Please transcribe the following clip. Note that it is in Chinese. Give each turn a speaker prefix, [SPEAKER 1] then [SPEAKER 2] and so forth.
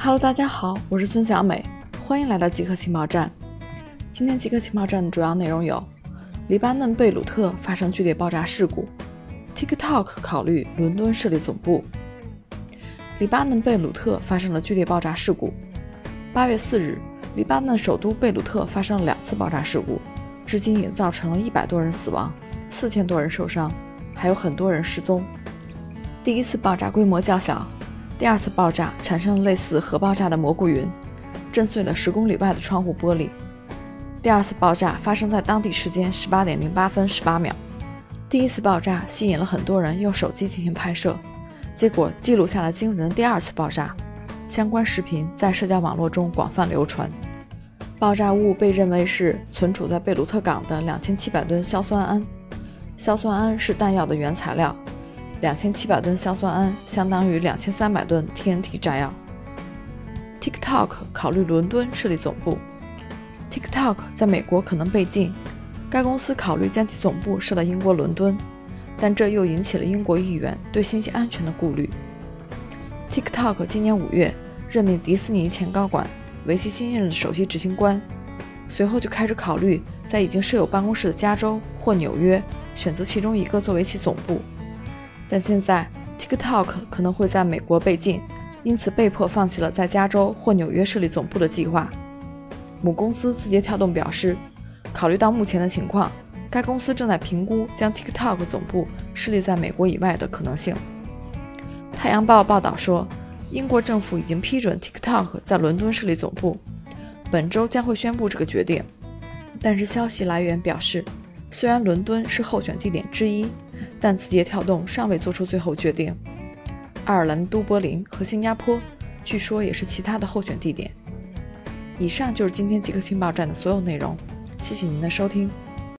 [SPEAKER 1] Hello，大家好，我是孙小美，欢迎来到极客情报站。今天极客情报站的主要内容有：黎巴嫩贝鲁特发生剧烈爆炸事故；TikTok 考虑伦敦设立总部；黎巴嫩贝鲁特发生了剧烈爆炸事故。八月四日，黎巴嫩首都贝鲁特发生了两次爆炸事故，至今已造成了一百多人死亡，四千多人受伤，还有很多人失踪。第一次爆炸规模较小。第二次爆炸产生了类似核爆炸的蘑菇云，震碎了十公里外的窗户玻璃。第二次爆炸发生在当地时间十八点零八分十八秒。第一次爆炸吸引了很多人用手机进行拍摄，结果记录下了惊人的第二次爆炸。相关视频在社交网络中广泛流传。爆炸物被认为是存储在贝鲁特港的两千七百吨硝酸铵。硝酸铵是弹药的原材料。两千七百吨硝酸铵相当于两千三百吨 TNT 炸药。TikTok 考虑伦敦设立总部。TikTok 在美国可能被禁，该公司考虑将其总部设到英国伦敦，但这又引起了英国议员对信息安全的顾虑。TikTok 今年五月任命迪士尼前高管为其新任的首席执行官，随后就开始考虑在已经设有办公室的加州或纽约选择其中一个作为其总部。但现在，TikTok 可能会在美国被禁，因此被迫放弃了在加州或纽约设立总部的计划。母公司字节跳动表示，考虑到目前的情况，该公司正在评估将 TikTok 总部设立在美国以外的可能性。太阳报报道说，英国政府已经批准 TikTok 在伦敦设立总部，本周将会宣布这个决定。但是消息来源表示，虽然伦敦是候选地点之一。但字节跳动尚未做出最后决定。爱尔兰都柏林和新加坡，据说也是其他的候选地点。以上就是今天极客情报站的所有内容，谢谢您的收听。